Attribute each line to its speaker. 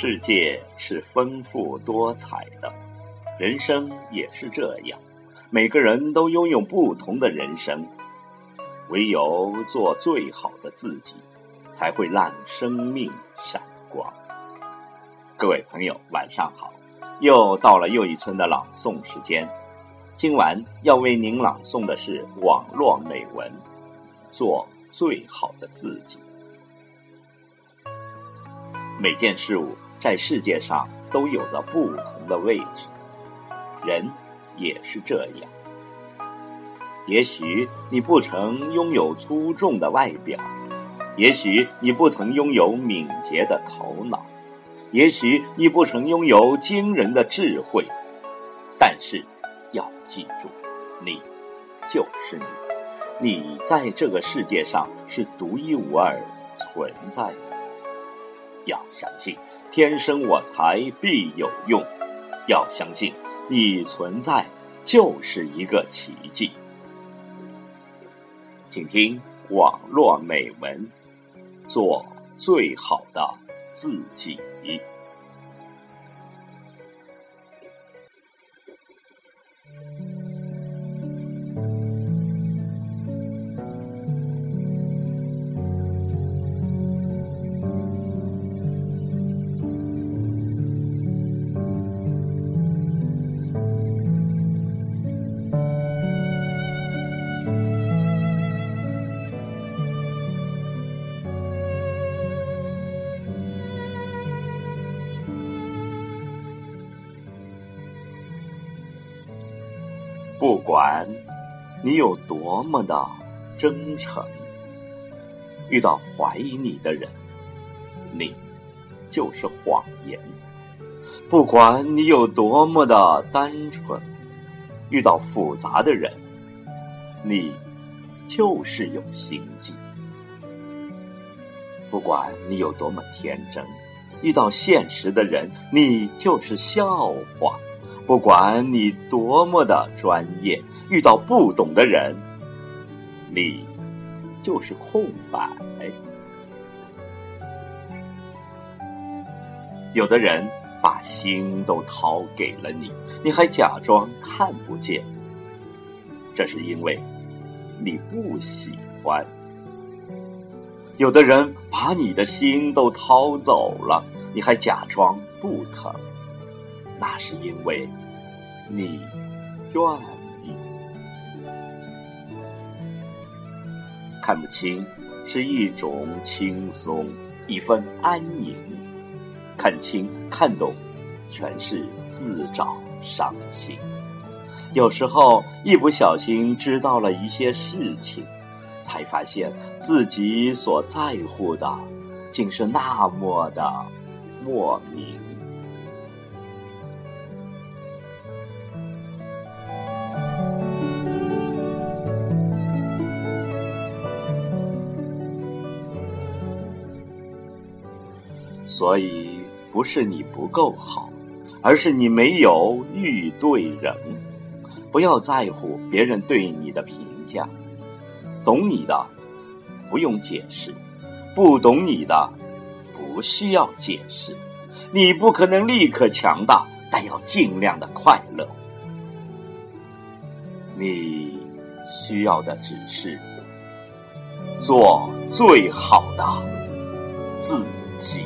Speaker 1: 世界是丰富多彩的，人生也是这样。每个人都拥有不同的人生，唯有做最好的自己，才会让生命闪光。各位朋友，晚上好！又到了又一村的朗诵时间。今晚要为您朗诵的是网络美文《做最好的自己》。每件事物在世界上都有着不同的位置，人也是这样。也许你不曾拥有出众的外表，也许你不曾拥有敏捷的头脑，也许你不曾拥有惊人的智慧，但是要记住，你就是你，你在这个世界上是独一无二存在的。要相信，天生我材必有用。要相信，你存在就是一个奇迹。请听网络美文，做最好的自己。不管你有多么的真诚，遇到怀疑你的人，你就是谎言；不管你有多么的单纯，遇到复杂的人，你就是有心计；不管你有多么天真，遇到现实的人，你就是笑话。不管你多么的专业，遇到不懂的人，你就是空白。有的人把心都掏给了你，你还假装看不见，这是因为你不喜欢。有的人把你的心都掏走了，你还假装不疼。那是因为你愿意看不清，是一种轻松，一份安宁；看清、看懂，全是自找伤心。有时候一不小心知道了一些事情，才发现自己所在乎的，竟是那么的莫名。所以，不是你不够好，而是你没有遇对人。不要在乎别人对你的评价，懂你的不用解释，不懂你的不需要解释。你不可能立刻强大，但要尽量的快乐。你需要的只是做最好的自己。